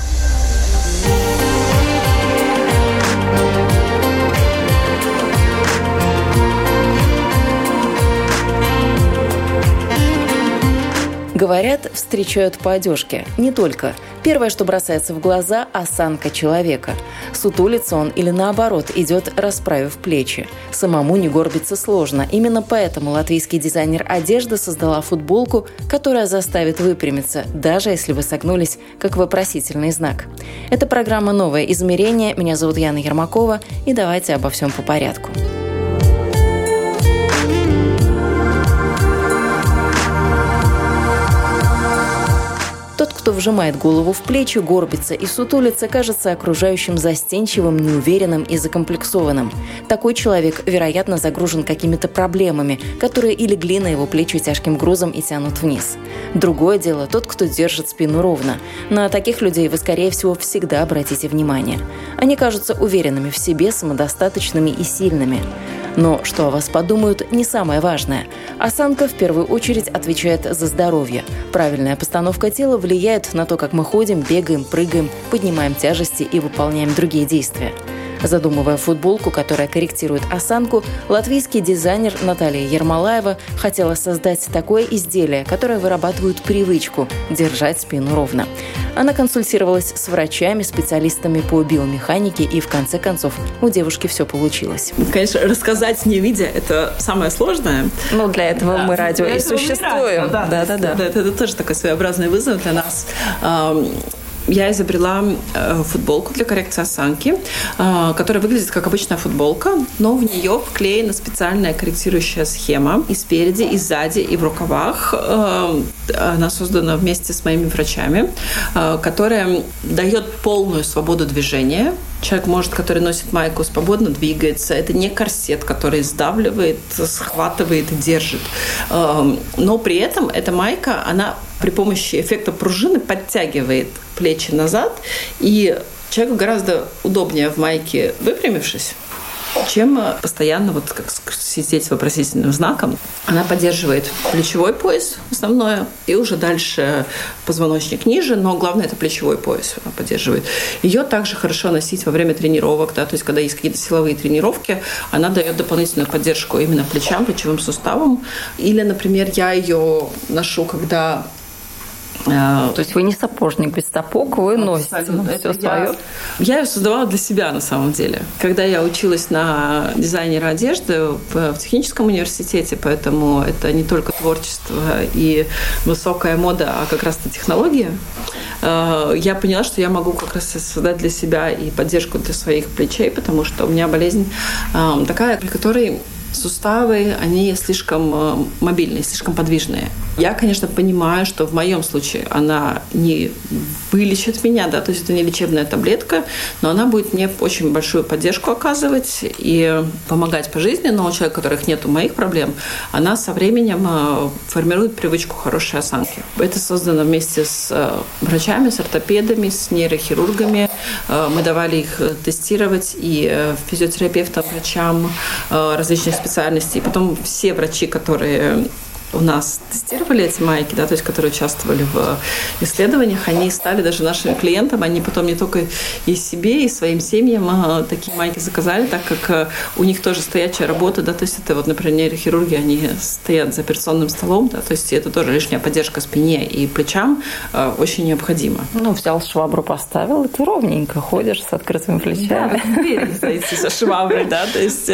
– Говорят, встречают по одежке. Не только. Первое, что бросается в глаза – осанка человека. Сутулится он или наоборот идет, расправив плечи. Самому не горбиться сложно. Именно поэтому латвийский дизайнер одежды создала футболку, которая заставит выпрямиться, даже если вы согнулись, как вопросительный знак. Это программа «Новое измерение». Меня зовут Яна Ермакова, и давайте обо всем по порядку. Кто вжимает голову в плечи, горбится и сутулится, кажется окружающим застенчивым, неуверенным и закомплексованным. Такой человек, вероятно, загружен какими-то проблемами, которые и легли на его плечи тяжким грузом и тянут вниз. Другое дело тот, кто держит спину ровно. На таких людей вы, скорее всего, всегда обратите внимание. Они кажутся уверенными в себе, самодостаточными и сильными. Но что о вас подумают, не самое важное. Осанка в первую очередь отвечает за здоровье. Правильная постановка тела влияет на то, как мы ходим, бегаем, прыгаем, поднимаем тяжести и выполняем другие действия. Задумывая футболку, которая корректирует осанку, латвийский дизайнер Наталья Ермолаева хотела создать такое изделие, которое вырабатывает привычку держать спину ровно. Она консультировалась с врачами, специалистами по биомеханике, и в конце концов у девушки все получилось. Конечно, рассказать не видя – это самое сложное. Ну, для этого да, мы радио и существуем. Да, да, да, да. да. Это, это тоже такой своеобразный вызов для нас я изобрела э, футболку для коррекции осанки, э, которая выглядит как обычная футболка, но в нее вклеена специальная корректирующая схема и спереди, и сзади, и в рукавах. Э, она создана вместе с моими врачами, которая дает полную свободу движения. Человек может, который носит майку, свободно двигается. Это не корсет, который сдавливает, схватывает и держит. Но при этом эта майка, она при помощи эффекта пружины подтягивает плечи назад, и человеку гораздо удобнее в майке выпрямившись, чем постоянно вот как сидеть с вопросительным знаком. Она поддерживает плечевой пояс основное, и уже дальше позвоночник ниже, но главное это плечевой пояс она поддерживает. Ее также хорошо носить во время тренировок, да, то есть когда есть какие-то силовые тренировки, она дает дополнительную поддержку именно плечам, плечевым суставам. Или, например, я ее ношу, когда то есть вы не сапожник без сапог, вы носите ну, все свое? Я ее создавала для себя на самом деле. Когда я училась на дизайнера одежды в, техническом университете, поэтому это не только творчество и высокая мода, а как раз-то технология, э, я поняла, что я могу как раз создать для себя и поддержку для своих плечей, потому что у меня болезнь э, такая, при которой суставы, они слишком э, мобильные, слишком подвижные. Я, конечно, понимаю, что в моем случае она не вылечит меня, да, то есть это не лечебная таблетка, но она будет мне очень большую поддержку оказывать и помогать по жизни. Но у человека, у которых нет моих проблем, она со временем э, формирует привычку хорошей осанки. Это создано вместе с э, врачами, с ортопедами, с нейрохирургами. Мы давали их тестировать и физиотерапевтам, врачам различных специальностей. Потом все врачи, которые у нас тестировали эти майки, да, то есть которые участвовали в исследованиях, они стали даже нашими клиентами, они потом не только и себе, и своим семьям а, такие майки заказали, так как а, у них тоже стоячая работа, да, то есть это вот, например, нейрохирурги, они стоят за операционным столом, да, то есть это тоже лишняя поддержка спине и плечам а, очень необходима. Ну, взял швабру, поставил, и ты ровненько ходишь с открытыми плечами. Да, стоите со шваброй, да, то есть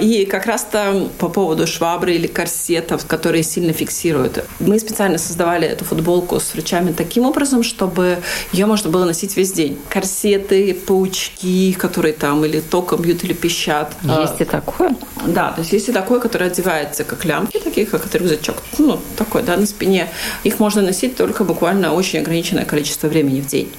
и как раз-то по поводу швабры или корсетов, которые которые сильно фиксируют. Мы специально создавали эту футболку с врачами таким образом, чтобы ее можно было носить весь день. Корсеты, паучки, которые там или током бьют, или пищат. Есть и такое? Да, то есть есть и такое, которое одевается как лямки, такие как это рюкзачок, ну, такой, да, на спине. Их можно носить только буквально очень ограниченное количество времени в день.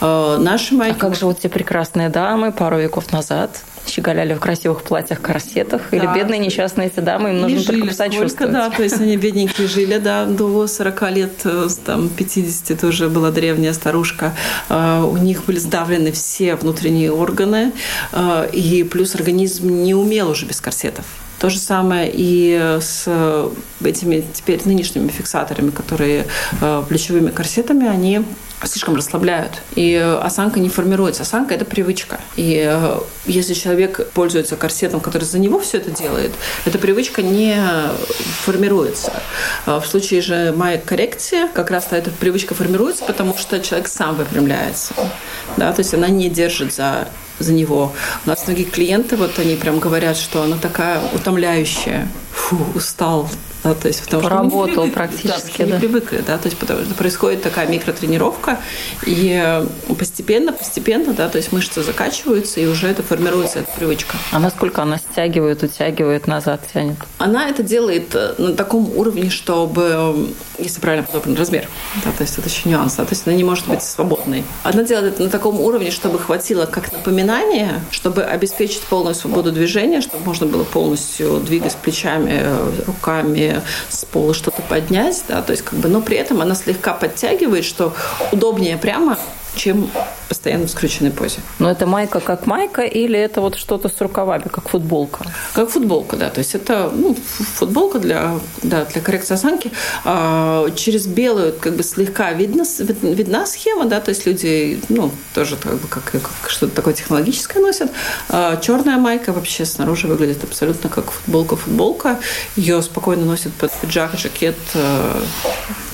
Наши майки... А как же вот те прекрасные дамы пару веков назад? Щеголяли в красивых платьях, корсетах, да. или бедные несчастные эти дамы, им нужно жили только посочувствовать. да, то есть они бедненькие жили, да, до 40 лет, э, там, 50 тоже была древняя старушка. Э, у них были сдавлены все внутренние органы, э, и плюс организм не умел уже без корсетов. То же самое и с этими теперь нынешними фиксаторами, которые плечевыми корсетами, они слишком расслабляют. И осанка не формируется. Осанка – это привычка. И э, если человек пользуется корсетом, который за него все это делает, эта привычка не формируется. А в случае же моей коррекции как раз эта привычка формируется, потому что человек сам выпрямляется. Да? То есть она не держит за за него. У нас многие клиенты, вот они прям говорят, что она такая утомляющая. Фу, устал, да, то есть потому Поработал что практически, да, да. не привыкли, да, то есть потому что происходит такая микротренировка, и постепенно, постепенно, да, то есть мышцы закачиваются, и уже это формируется, эта привычка. А насколько она стягивает, утягивает, назад тянет? Она это делает э, на таком уровне, чтобы, если правильно подобран размер, да, то есть это еще нюанс, да, то есть она не может быть свободной. Она делает это на таком уровне, чтобы хватило как напоминание, чтобы обеспечить полную свободу движения, чтобы можно было полностью двигать плечами, руками, с пола что-то поднять, да, то есть как бы, но при этом она слегка подтягивает, что удобнее прямо чем постоянно в скрюченной позе. Но это майка как майка или это вот что-то с рукавами, как футболка? Как футболка, да. То есть это ну, футболка для, да, для коррекции осанки. А, через белую как бы слегка видно, видна схема, да, то есть люди, ну, тоже как бы как, как что-то такое технологическое носят. А, черная майка вообще снаружи выглядит абсолютно как футболка-футболка. Ее спокойно носят под пиджак, жакет, э,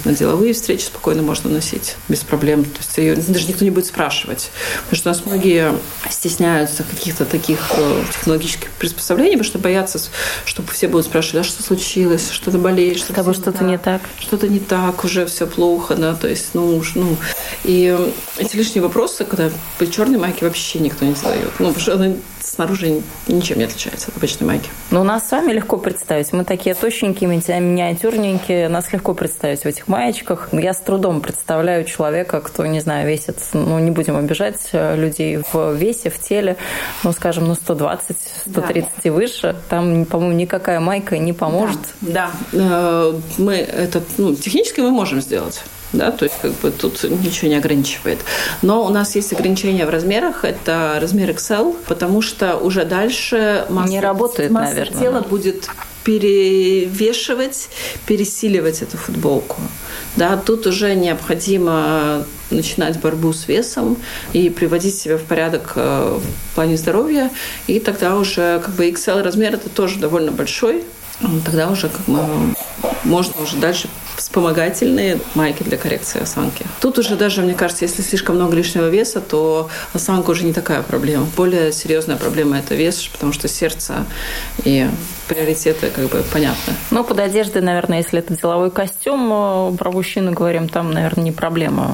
на деловые встречи спокойно можно носить без проблем. То есть ее даже никто не будет спрашивать. Потому что у нас многие стесняются каких-то таких э, технологических приспособлений, потому что боятся, что все будут спрашивать, а что случилось, что-то болеет, что-то С тобой что-то не так. Что-то не так, уже все плохо, да, то есть, ну, уж, ну. И эти лишние вопросы, когда при черной майке вообще никто не задает. Ну, потому что она снаружи ничем не отличается от обычной майки. Но нас с вами легко представить. Мы такие тощенькие, миниатюрненькие. Нас легко представить в этих маечках. Я с трудом представляю человека, кто, не знаю, весит, ну, не будем обижать э, людей в весе, в теле, ну, скажем, ну, 120, 130 да. и выше. Там, по-моему, никакая майка не поможет. Да, да. Э, мы это, ну, технически мы можем сделать да, то есть как бы тут ничего не ограничивает. Но у нас есть ограничения в размерах, это размер XL, потому что уже дальше масса, не работает, масса наверное. тела будет перевешивать, пересиливать эту футболку. Да, тут уже необходимо начинать борьбу с весом и приводить себя в порядок э, в плане здоровья. И тогда уже как бы XL размер это тоже довольно большой. Тогда уже как бы можно уже дальше вспомогательные майки для коррекции осанки. Тут уже даже, мне кажется, если слишком много лишнего веса, то осанка уже не такая проблема. Более серьезная проблема – это вес, потому что сердце и приоритеты как бы понятны. Ну, под одеждой, наверное, если это деловой костюм, э, про мужчину говорим, там, наверное, не проблема.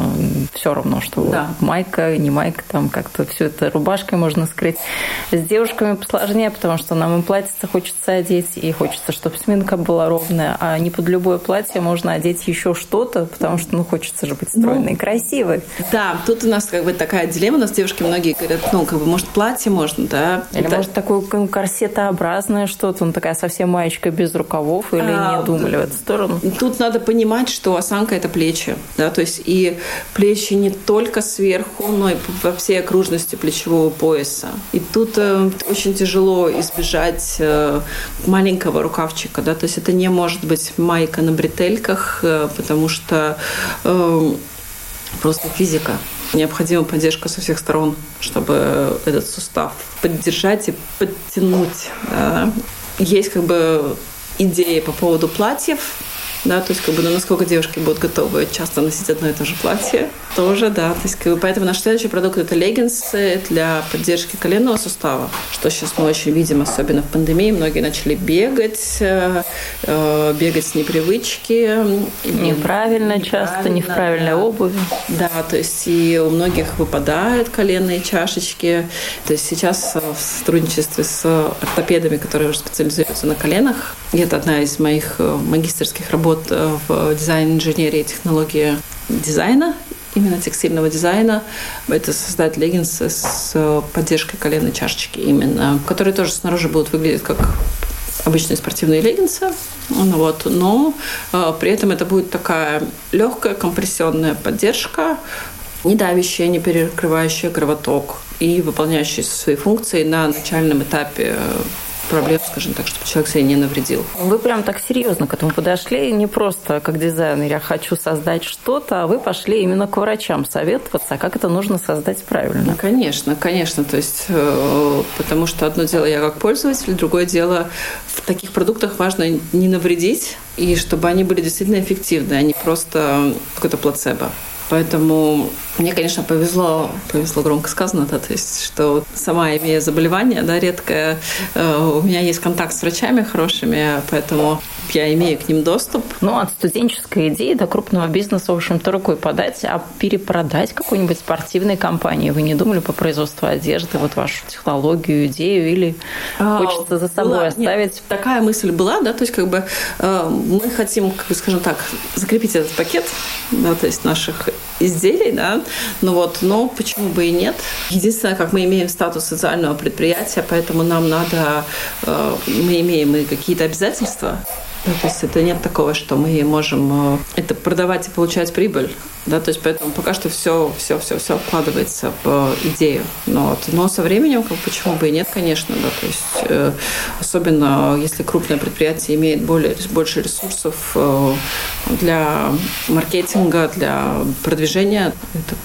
Все равно, что да. майка, не майка, там как-то все это рубашкой можно скрыть. С девушками посложнее, потому что нам и платьице хочется одеть, и хочется, чтобы сминка была ровная, а не под любое платье можно одеть еще что-то, потому что, ну, хочется же быть стройной ну, и красивой. Да, тут у нас как бы такая дилемма, у нас девушки многие говорят, ну, как бы, может, платье можно, да? Или, это... может, такое корсетообразное что-то, ну, такая совсем маечка без рукавов или а, не думали в эту сторону? Тут надо понимать, что осанка – это плечи. Да? То есть и плечи не только сверху, но и во всей окружности плечевого пояса. И тут э, очень тяжело избежать э, маленького рукавчика. Да? То есть это не может быть майка на бретельках, э, потому что э, просто физика необходима поддержка со всех сторон, чтобы этот сустав поддержать и подтянуть. Да есть как бы идеи по поводу платьев, да, то есть как бы, ну, насколько девушки будут готовы часто носить одно и то же платье, тоже, да, то есть как бы, поэтому наш следующий продукт это леггинсы для поддержки коленного сустава, что сейчас мы очень видим, особенно в пандемии, многие начали бегать, э, э бегать с непривычки. Неправильно, неправильно часто, не в правильной да. обуви. Да, то есть и у многих выпадают коленные чашечки, то есть сейчас в сотрудничестве с ортопедами, которые уже специализируются на коленах, это одна из моих э, магистрских работ э, в дизайн инженерии и технологии дизайна именно текстильного дизайна. Это создать леггинсы с поддержкой коленной чашечки именно, которые тоже снаружи будут выглядеть как обычные спортивные леггинсы, ну вот, но э, при этом это будет такая легкая компрессионная поддержка, не давящая, не перекрывающая кровоток и выполняющая свои функции на начальном этапе э, проблем, скажем так, чтобы человек себе не навредил. Вы прям так серьезно к этому подошли, не просто как дизайнер, я хочу создать что-то, а вы пошли именно к врачам советоваться, как это нужно создать правильно. Ну, конечно, конечно, то есть, э, потому что одно дело я как пользователь, другое дело в таких продуктах важно не навредить, и чтобы они были действительно эффективны, а не просто какой-то плацебо. Поэтому мне, конечно, повезло, повезло громко сказано, да, то есть, что сама имея заболевание, да, редкое, э, у меня есть контакт с врачами хорошими, поэтому я имею к ним доступ. Ну, от студенческой идеи до крупного бизнеса, в общем-то, рукой подать, а перепродать какой-нибудь спортивной компании. Вы не думали по производству одежды, вот вашу технологию, идею, или а, хочется за собой была, оставить? Нет, такая мысль была, да, то есть, как бы э, мы хотим, как бы, скажем так, закрепить этот пакет, да, то есть наших изделий, да, ну вот, но почему бы и нет. Единственное, как мы имеем статус социального предприятия, поэтому нам надо, э, мы имеем и какие-то обязательства, да, то есть это нет такого, что мы можем э, это продавать и получать прибыль. Да, то есть поэтому пока что все, все, все, все вкладывается в идею. Но, вот, но со временем, как, почему бы и нет, конечно, да, то есть э, особенно если крупное предприятие имеет более, больше ресурсов э, для маркетинга, для продвижения, это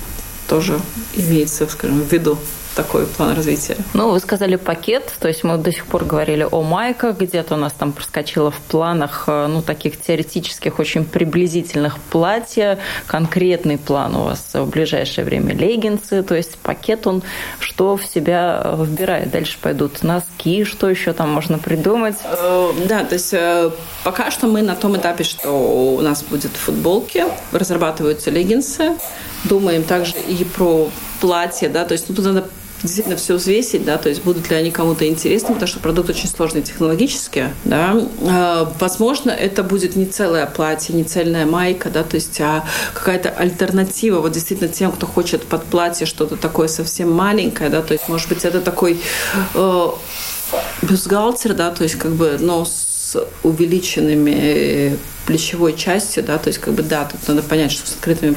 тоже имеется, скажем, в виду такой план развития. Ну, вы сказали пакет, то есть мы до сих пор говорили о майках, где-то у нас там проскочило в планах, э, ну, таких теоретических, очень приблизительных платья, конкретный план у вас в ближайшее время леггинсы, то есть пакет он что в себя вбирает? Дальше пойдут носки, что еще там можно придумать? Э, да, то есть э, пока что мы на том этапе, что у нас будет футболки, разрабатываются леггинсы, думаем также и про платье, да, то есть ну, тут надо действительно все взвесить, да, то есть будут ли они кому-то интересны, потому что продукт очень сложный технологически, да. А, возможно, это будет не целое платье, не цельная майка, да, то есть а какая-то альтернатива вот действительно тем, кто хочет под платье что-то такое совсем маленькое, да, то есть может быть это такой э, бюстгальтер, да, то есть как бы, но с увеличенными плечевой частью, да, то есть как бы да, тут надо понять, что с открытыми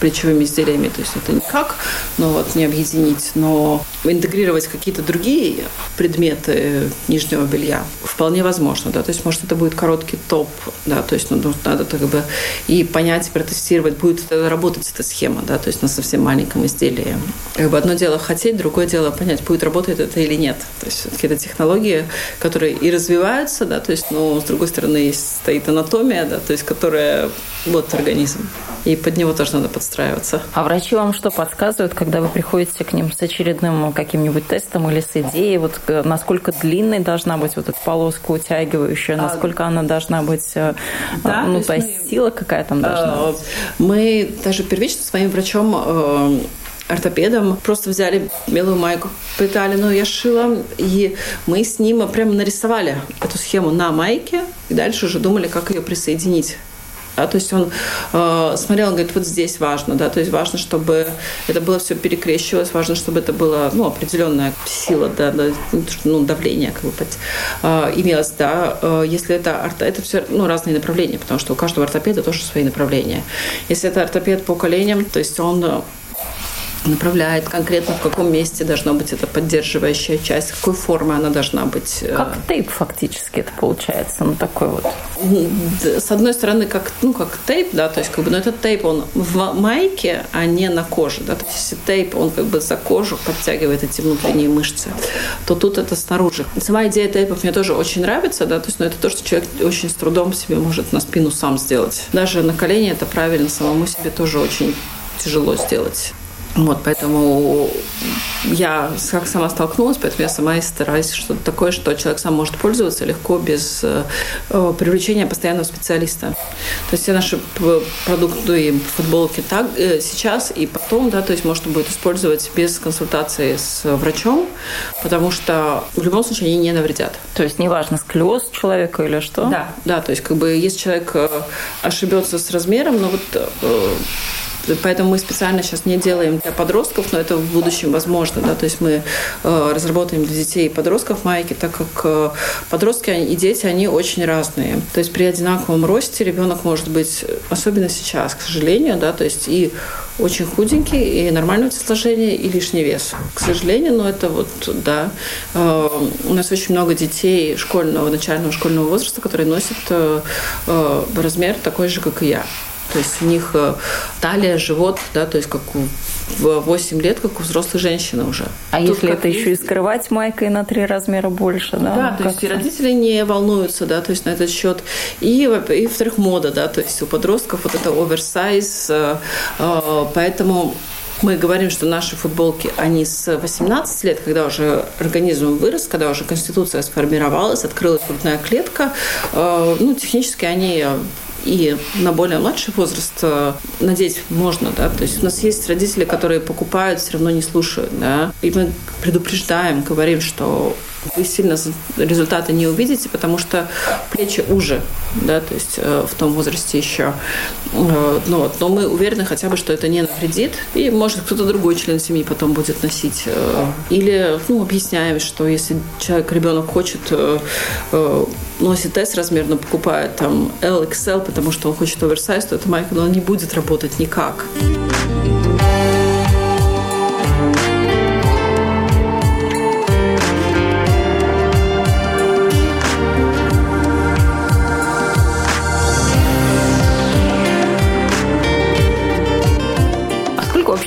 плечевыми изделиями. То есть это никак, но вот не объединить, но интегрировать какие-то другие предметы нижнего белья вполне возможно, да, то есть может это будет короткий топ, да, то есть ну, надо как бы и понять, и протестировать, будет это работать эта схема, да, то есть на совсем маленьком изделии. Как бы одно дело хотеть, другое дело понять, будет работать это или нет. То есть все-таки это технологии, которые и развиваются, да, то есть, но с другой стороны стоит анатомия, да, то есть которая вот организм и под него тоже надо подстраиваться. А врачи вам что подсказывают, когда вы приходите к ним с очередным каким-нибудь тестом или с идеей, вот э, насколько длинной должна быть вот эта полоска утягивающая, а, насколько а, она должна быть, э, да, ну, то есть мы, сила какая там должна а, быть? Мы даже первично своим врачом э, ортопедом. Просто взяли белую майку, пытали, но я шила, и мы с ним прямо нарисовали эту схему на майке, и дальше уже думали, как ее присоединить да, то есть он э, смотрел, он говорит, вот здесь важно, да, то есть важно, чтобы это было все перекрещивалось, важно, чтобы это была, ну, определенная сила, да, да ну, давление, как бы, э, имелось, да, э, если это, орто, это все, ну, разные направления, потому что у каждого ортопеда тоже свои направления. Если это ортопед по коленям, то есть он направляет конкретно, в каком месте должна быть эта поддерживающая часть, какой формы она должна быть. Э. Как тейп фактически это получается, ну такой вот. С одной стороны, как, ну, как тейп, да, то есть как бы, но этот тейп, он в майке, а не на коже, да, то есть тейп, он как бы за кожу подтягивает эти внутренние мышцы, то тут это снаружи. Сама идея тейпов мне тоже очень нравится, да, то есть, но это то, что человек очень с трудом себе может на спину сам сделать. Даже на колени это правильно, самому себе тоже очень тяжело сделать. Вот, поэтому я как сама столкнулась, поэтому я сама и стараюсь что-то такое, что человек сам может пользоваться легко, без э, привлечения постоянного специалиста. То есть все наши продукты, футболки так э, сейчас и потом, да, то есть можно будет использовать без консультации с врачом, потому что в любом случае они не навредят. То есть неважно, склероз человека или что? Да, да, то есть как бы если человек э, ошибется с размером, но вот Поэтому мы специально сейчас не делаем для подростков, но это в будущем возможно. Да? То есть мы э, разработаем для детей и подростков майки, так как э, подростки и дети, они очень разные. То есть при одинаковом росте ребенок может быть, особенно сейчас, к сожалению, да, то есть и очень худенький, и нормального телосложения, и лишний вес. К сожалению, но это вот, да. Э, у нас очень много детей школьного, начального школьного возраста, которые носят размер такой же, как и я. То есть у них талия, живот, да, то есть как у в 8 лет, как у взрослой женщины уже. А Тут если это есть... еще и скрывать майкой на три размера больше, да? Да, то есть и родители не волнуются, да, то есть на этот счет. И, и во-вторых, мода, да, то есть у подростков вот это оверсайз, э, э, поэтому мы говорим, что наши футболки, они с 18 лет, когда уже организм вырос, когда уже конституция сформировалась, открылась грудная клетка, э, ну, технически они и на более младший возраст э, надеть можно, да, то есть у нас есть родители, которые покупают, все равно не слушают, да, и мы предупреждаем, говорим, что вы сильно результаты не увидите, потому что плечи уже, да, то есть э, в том возрасте еще. Э, но, но мы уверены хотя бы, что это не навредит, и может кто-то другой член семьи потом будет носить. Э, или ну, объясняем, что если человек, ребенок хочет, носит тест размерно, покупает там LXL, потому что он хочет оверсайз, то эта майка но она не будет работать никак.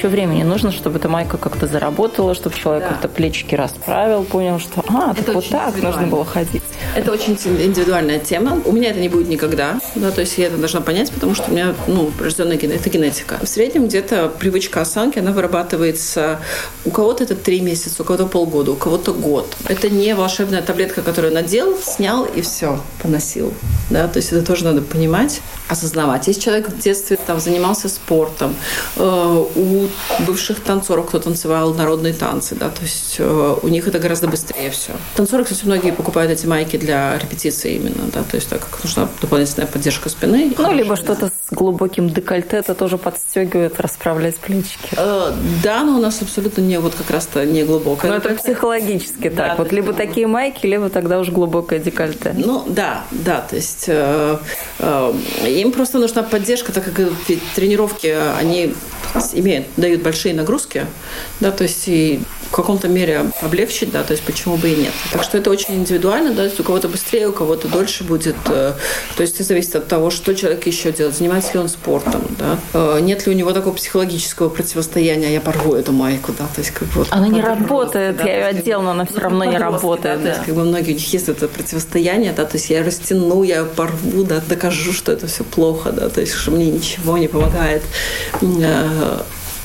Еще времени нужно, чтобы эта майка как-то заработала, чтобы человек да. как-то плечики расправил, понял, что а, так вот так нужно было ходить. Это очень индивидуальная тема. У меня это не будет никогда, да, то есть я это должна понять, потому что у меня, ну, рожденная это генетика. В среднем где-то привычка осанки, она вырабатывается у кого-то это три месяца, у кого-то полгода, у кого-то год. Это не волшебная таблетка, которую надел, снял и все, поносил. Да, то есть это тоже надо понимать, осознавать. Если человек в детстве там занимался спортом, э, у бывших танцоров, кто танцевал народные танцы, да, то есть э, у них это гораздо быстрее все. Танцоры, кстати, многие покупают эти майки для репетиции именно, да, то есть так как нужна дополнительная поддержка спины. Ну, либо что-то с глубоким декольте, это тоже подстегивает, расправляет плечики. Э, да, но у нас абсолютно не вот как раз-то не глубокое. Но это психологически да, так. Вот либо такие майки, либо тогда уже глубокое декольте. Ну, да, да, то есть э, э, им просто нужна поддержка, так как тренировки, они имеют, дают большие нагрузки, да, то есть и в каком-то мере облегчить, да, то есть почему бы и нет. Так что это очень индивидуально, да, то есть у кого-то быстрее, у кого-то дольше будет, э, то есть это зависит от того, что человек еще делает, занимается ли он спортом, да, э, нет ли у него такого психологического противостояния, я порву эту майку, да, то есть как бы... Она не работает, да, я ее одела, но она все равно не работает. Да, да. То есть как бы многие у них есть это противостояние, да, то есть я растяну, я порву, да, докажу, что это все плохо, да, то есть что мне ничего не помогает.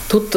Э, тут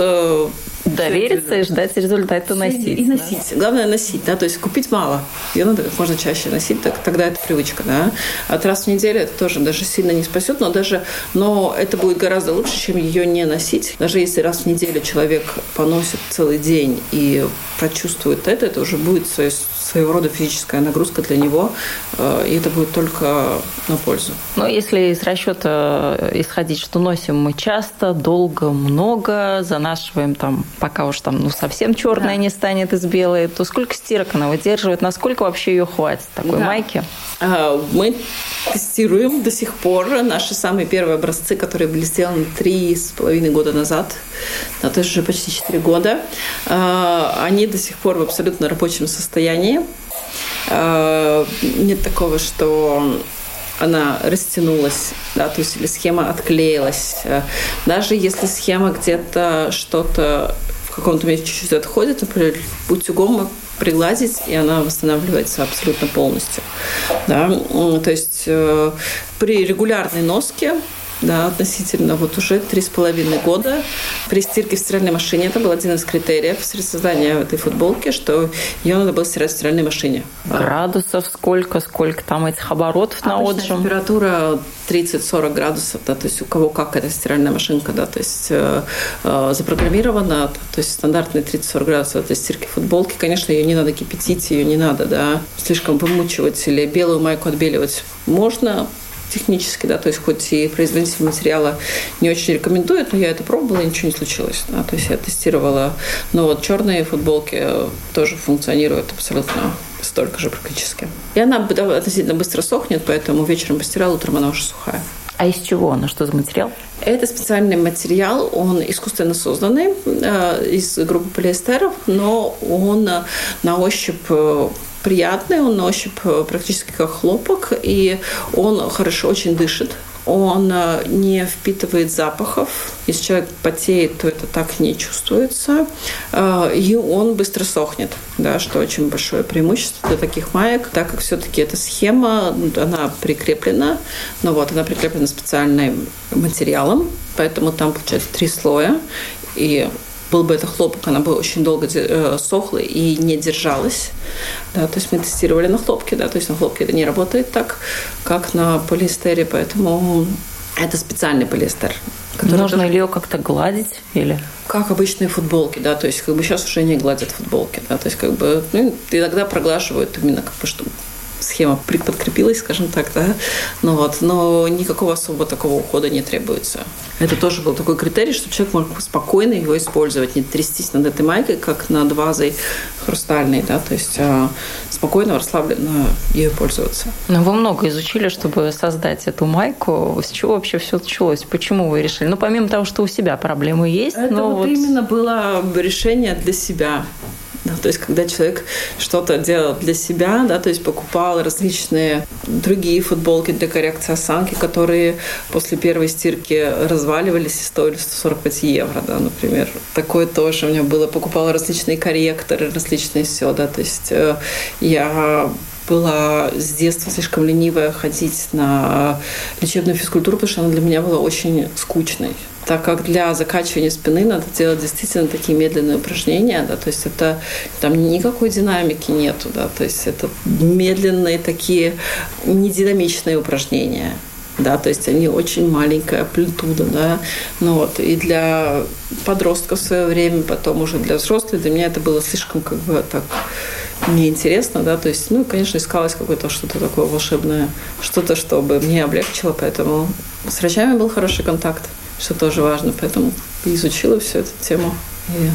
Довериться и ждать результата носить. И носить. Да? Главное носить, да, то есть купить мало. Ее надо как можно чаще носить, так, тогда это привычка, да. От раз в неделю это тоже даже сильно не спасет, но даже, но это будет гораздо лучше, чем ее не носить. Даже если раз в неделю человек поносит целый день и прочувствует это, это уже будет своего рода физическая нагрузка для него, э, и это будет только на пользу. Но если из расчета исходить, что носим мы часто, долго, много, занашиваем там пока уж там ну, совсем черная да. не станет из белой, то сколько стирок она выдерживает, насколько вообще ее хватит такой да. майки? А, мы тестируем до сих пор наши самые первые образцы, которые были сделаны три с половиной года назад, да, то есть уже почти четыре года. А, они до сих пор в абсолютно рабочем состоянии. А, нет такого, что она растянулась, да, то есть или схема отклеилась. Даже если схема где-то что-то в каком-то месте чуть-чуть отходит, например, утюгом пригладить, и она восстанавливается абсолютно полностью. Да? То есть э, при регулярной носке да, относительно вот уже три с половиной года. При стирке в стиральной машине это был один из критериев создания этой футболки, что ее надо было стирать в стиральной машине. Градусов сколько, сколько там этих оборотов на отжим? температура 30-40 градусов, да, то есть у кого как эта стиральная машинка, да, то есть э, э, запрограммирована, то есть стандартные 30-40 градусов для стирки футболки, конечно, ее не надо кипятить, ее не надо, да, слишком вымучивать или белую майку отбеливать можно, технически, да, то есть хоть и производитель материала не очень рекомендует, но я это пробовала, и ничего не случилось, да, то есть я тестировала, но вот черные футболки тоже функционируют абсолютно столько же практически. И она относительно быстро сохнет, поэтому вечером постирала, утром она уже сухая. А из чего она? Что за материал? Это специальный материал, он искусственно созданный э, из группы полиэстеров, но он э, на ощупь э, приятный, он на ощупь э, практически как хлопок, и он хорошо очень дышит он э, не впитывает запахов. Если человек потеет, то это так не чувствуется. Э, и он быстро сохнет, да, что очень большое преимущество для таких маек, так как все-таки эта схема, она прикреплена, но вот она прикреплена специальным материалом, поэтому там получается три слоя, и был бы это хлопок, она бы очень долго э, сохла и не держалась. Да, то есть мы тестировали на хлопке, да, то есть на хлопке это не работает так, как на полиэстере, поэтому это специальный полиэстер. Нужно тоже... ли ее как-то гладить или? Как обычные футболки, да, то есть как бы сейчас уже не гладят футболки, да, то есть как бы ну, иногда проглаживают именно как бы чтобы схема подкрепилась, скажем так, да, ну вот, но никакого особого такого ухода не требуется. Это тоже был такой критерий, чтобы человек мог спокойно его использовать, не трястись над этой майкой, как над вазой хрустальной, да, то есть а, спокойно, расслабленно ею пользоваться. Но вы много изучили, чтобы создать эту майку. С чего вообще все началось? Почему вы решили? Ну, помимо того, что у себя проблемы есть, Это но вот, вот именно было решение для себя. Да, то есть, когда человек что-то делал для себя, да, то есть покупал различные другие футболки для коррекции осанки, которые после первой стирки разваливались и стоили 145 евро, да, например. Такое тоже у меня было. Покупала различные корректоры, различные все, да, то есть э, я была с детства слишком ленивая ходить на лечебную физкультуру, потому что она для меня была очень скучной. Так как для закачивания спины надо делать действительно такие медленные упражнения, да, то есть это там никакой динамики нету, да, то есть это медленные такие нединамичные упражнения да, то есть они очень маленькая амплитуда, да, ну вот, и для подростков в свое время, потом уже для взрослых, для меня это было слишком как бы так неинтересно, да, то есть, ну, конечно, искалось какое-то что-то такое волшебное, что-то, чтобы мне облегчило, поэтому с врачами был хороший контакт что тоже важно. Поэтому изучила всю эту тему. И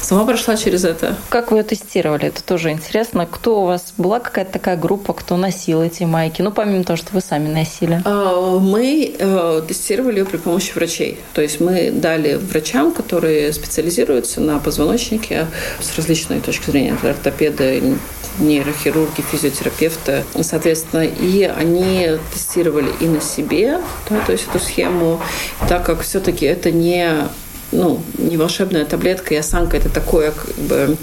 сама прошла через это. Как вы ее тестировали? Это тоже интересно. Кто у вас была какая-то такая группа, кто носил эти майки? Ну, помимо того, что вы сами носили. А, мы э, тестировали ее при помощи врачей. То есть мы дали врачам, которые специализируются на позвоночнике с различной точки зрения, ортопеды, нейрохирурги, физиотерапевты. Соответственно, и они тестировали и на себе, да, то есть эту схему, так как все-таки это не, ну, не волшебная таблетка, и осанка это такое как бы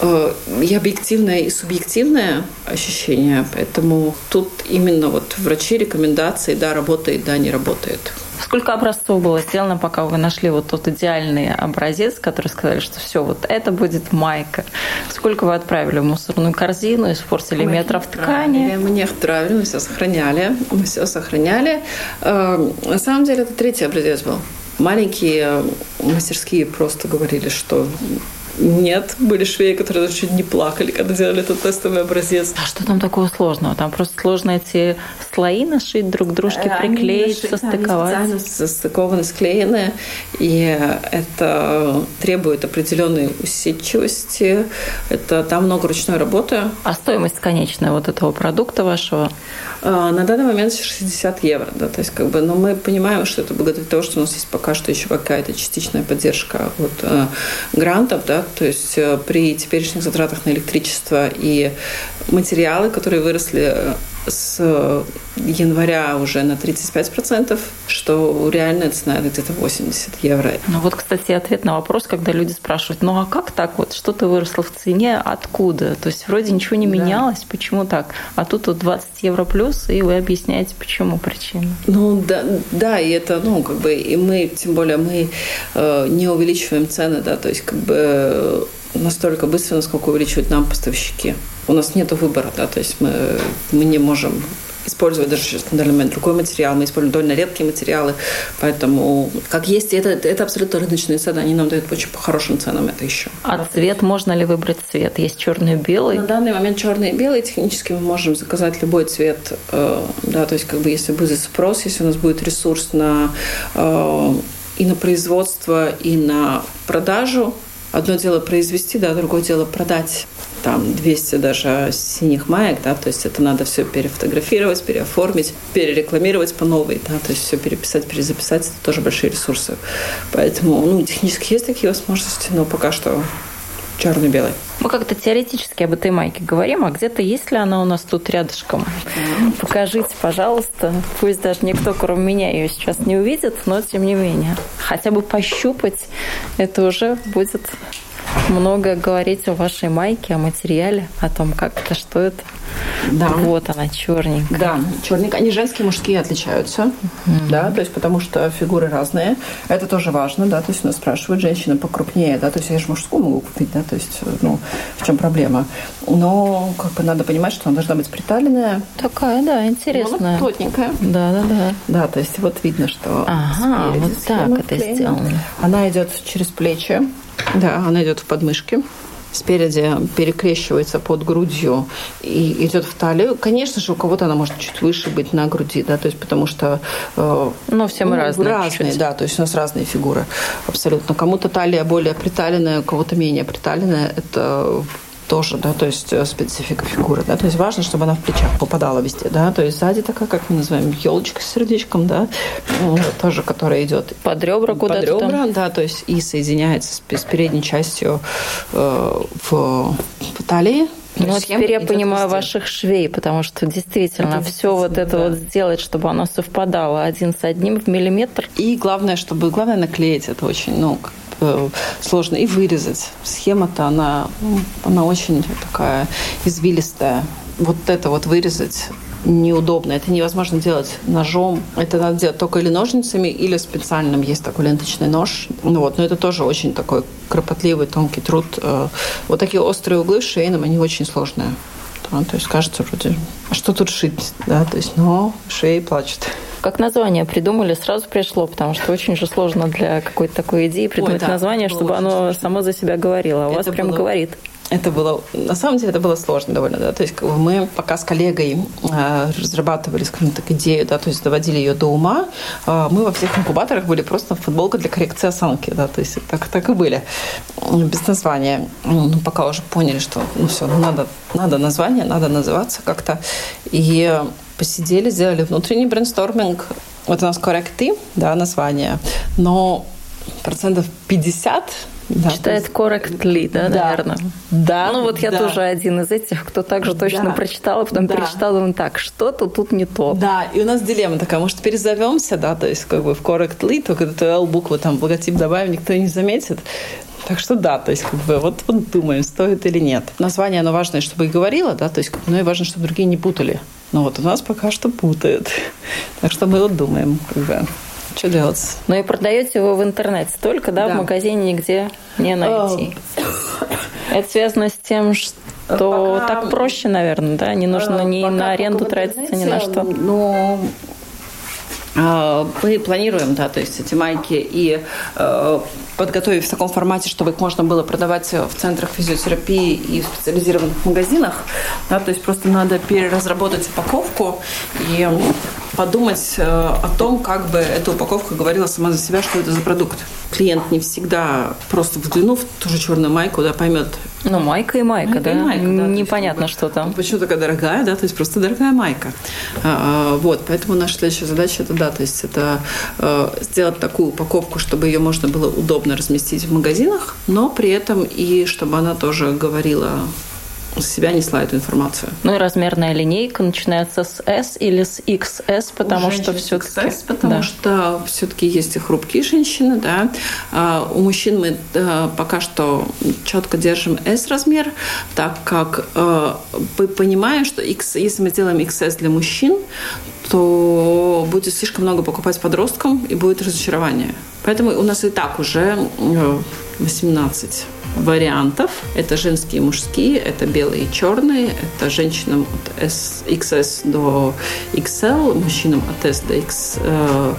э, и объективное, и субъективное ощущение. Поэтому тут именно вот врачи рекомендации, да, работает, да, не работает. Сколько образцов было сделано, пока вы нашли вот тот идеальный образец, который сказали, что все, вот это будет майка? Сколько вы отправили в мусорную корзину, испортили мы метров ткани? Мы не отправили, мы все сохраняли. Мы все сохраняли. Эм, на самом деле это третий образец был. Маленькие мастерские просто говорили, что нет, были швеи, которые даже чуть не плакали, когда делали этот тестовый образец. А что там такого сложного? Там просто сложно эти слои нашить друг к дружке, э, приклеить, они состыковать. Они состыкованы, склеены, и это требует определенной усидчивости. Это там много ручной работы. А стоимость конечная вот этого продукта вашего? А, на данный момент 60 евро, да, то есть как бы, но мы понимаем, что это благодаря тому, что у нас есть пока что еще какая-то частичная поддержка от э, грантов, да, то есть э, при теперешних затратах на электричество и материалы, которые выросли э, с января уже на 35%, что реальная цена где-то 80 евро. Ну вот, кстати, ответ на вопрос, когда люди спрашивают, ну а как так вот, что-то выросло в цене, откуда? То есть вроде ничего не менялось, да. почему так? А тут вот 20 евро плюс, и вы объясняете, почему причина. Ну да, да, и это, ну как бы, и мы, тем более мы э, не увеличиваем цены, да, то есть как бы э, настолько быстро, насколько увеличивают нам поставщики. У нас нет выбора, да, то есть мы, мы не можем использовать даже сейчас на данный момент другой материал. Мы используем довольно редкие материалы, поэтому как есть, это, это абсолютно рыночные цены, они нам дают очень по хорошим ценам это еще. А цвет, можно ли выбрать цвет? Есть черный и белый? На данный момент черный и белый. Технически мы можем заказать любой цвет, э, да, то есть как бы если будет спрос, если у нас будет ресурс на э, и на производство, и на продажу. Одно дело произвести, да, другое дело продать там 200 даже синих маек, да, то есть это надо все перефотографировать, переоформить, перерекламировать по новой, да, то есть все переписать, перезаписать, это тоже большие ресурсы. Поэтому, ну, технически есть такие возможности, но пока что черно-белый. Мы как-то теоретически об этой майке говорим, а где-то есть ли она у нас тут рядышком? Покажите, пожалуйста. Пусть даже никто, кроме меня, ее сейчас не увидит, но тем не менее. Хотя бы пощупать, это уже будет много говорить о вашей майке, о материале, о том, как это, что это. Да. Вот она, черненькая. Да, черненькая. Они женские, мужские отличаются. Mm-hmm. Да, то есть потому что фигуры разные. Это тоже важно, да. То есть у нас спрашивают, женщина покрупнее, да. То есть я же мужскую могу купить, да. То есть, ну, в чем проблема? Но как бы надо понимать, что она должна быть приталенная. Такая, да, интересная. Ну, плотненькая. Да, да, да. Да, то есть вот видно, что Ага, вот так это сделано. Она идет через плечи. Да, она идет в подмышке спереди перекрещивается под грудью и идет в талию. Конечно же, у кого-то она может чуть выше быть на груди, да, то есть потому что... Э, Но все мы ну, разные. Разные, чуть. да, то есть у нас разные фигуры абсолютно. Кому-то талия более приталенная, у кого-то менее приталенная. Это тоже, да, то есть э, специфика фигуры, да, то есть важно, чтобы она в плечах попадала везде, да, то есть сзади такая, как мы называем, елочка с сердечком, да, ну, тоже, которая идет под ребра куда-то Под ребра, там. да, то есть и соединяется с, с передней частью э, в, в талии, ну, вот теперь я понимаю везде. ваших швей, потому что действительно это все вот это да. вот сделать, чтобы оно совпадало один с одним в миллиметр. И главное, чтобы главное наклеить это очень, ну, сложно и вырезать. Схема-то, она, ну, она очень такая извилистая. Вот это вот вырезать неудобно. Это невозможно делать ножом. Это надо делать только или ножницами, или специальным. Есть такой ленточный нож. Ну, вот. Но это тоже очень такой кропотливый, тонкий труд. Э, вот такие острые углы шейным, они очень сложные. Да, то есть кажется вроде, а что тут шить? Да, то есть, но шеи плачут. Как название придумали, сразу пришло, потому что очень же сложно для какой-то такой идеи придумать Ой, да, название, чтобы оно сложно. само за себя говорило. А у это вас прям было... говорит. Это было, на самом деле, это было сложно довольно, да, то есть как бы мы пока с коллегой э, разрабатывали, скажем так, идею, да, то есть доводили ее до ума, э, мы во всех инкубаторах были просто футболка для коррекции осанки, да, то есть так, так и были, без названия. Ну, пока уже поняли, что, ну все, надо, надо название, надо называться как-то, и посидели, сделали внутренний брейнсторминг. Вот у нас корректы, да, название. Но процентов 50 да, Читает correctly, да, да, наверное? Да. Ну вот я да. тоже один из этих, кто также точно да. прочитал, а потом да. перечитал, думаю, так, что-то тут не то. Да, и у нас дилемма такая, может, перезовемся, да, то есть как бы в correctly, только эту L букву там логотип добавим, никто не заметит. Так что да, то есть как бы вот, вот думаем, стоит или нет. Название, оно важное, чтобы и говорило, да, то есть, ну и важно, чтобы другие не путали. Но вот у нас пока что путают. Так что мы вот думаем, как бы, что делать. Ну и продаете его в интернете только, да, да. в магазине нигде не найти. Это связано с тем, что Пока... так проще, наверное, да? Не нужно ни Пока на аренду тратиться, ни на что. Ну, мы планируем, да, то есть эти майки и э, подготовив в таком формате, чтобы их можно было продавать в центрах физиотерапии и в специализированных магазинах. Да, то есть просто надо переразработать упаковку и подумать э, о том, как бы эта упаковка говорила сама за себя, что это за продукт. Клиент не всегда, просто взглянув в ту же черную майку, да, поймет. Ну, майка и майка, майка да? И майка, да? Непонятно, есть, что там. Почему такая дорогая, да, то есть просто дорогая майка. А, а, вот, поэтому наша следующая задача это, да, то есть это э, сделать такую упаковку, чтобы ее можно было удобно разместить в магазинах, но при этом и чтобы она тоже говорила с себя несла эту информацию. Ну и размерная линейка начинается с S или с XS, потому что все-таки... XS, потому да. что все-таки есть и хрупкие женщины, да. А у мужчин мы а, пока что четко держим S размер, так как а, мы понимаем, что X, если мы сделаем XS для мужчин, то будет слишком много покупать подросткам и будет разочарование. Поэтому у нас и так уже 18 вариантов. Это женские и мужские, это белые и черные, это женщинам от XS до XL, мужчинам от S до XL,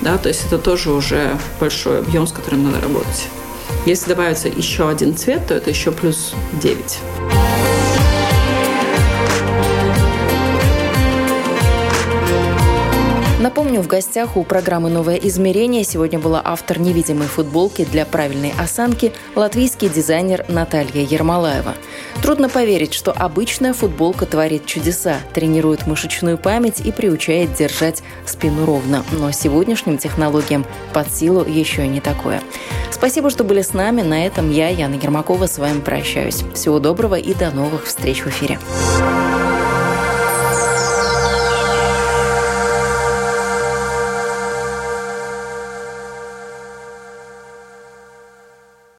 да, то есть это тоже уже большой объем, с которым надо работать. Если добавится еще один цвет, то это еще плюс 9. Напомню, в гостях у программы «Новое измерение» сегодня была автор невидимой футболки для правильной осанки, латвийский дизайнер Наталья Ермолаева. Трудно поверить, что обычная футболка творит чудеса, тренирует мышечную память и приучает держать спину ровно. Но сегодняшним технологиям под силу еще и не такое. Спасибо, что были с нами. На этом я, Яна Гермакова, с вами прощаюсь. Всего доброго и до новых встреч в эфире.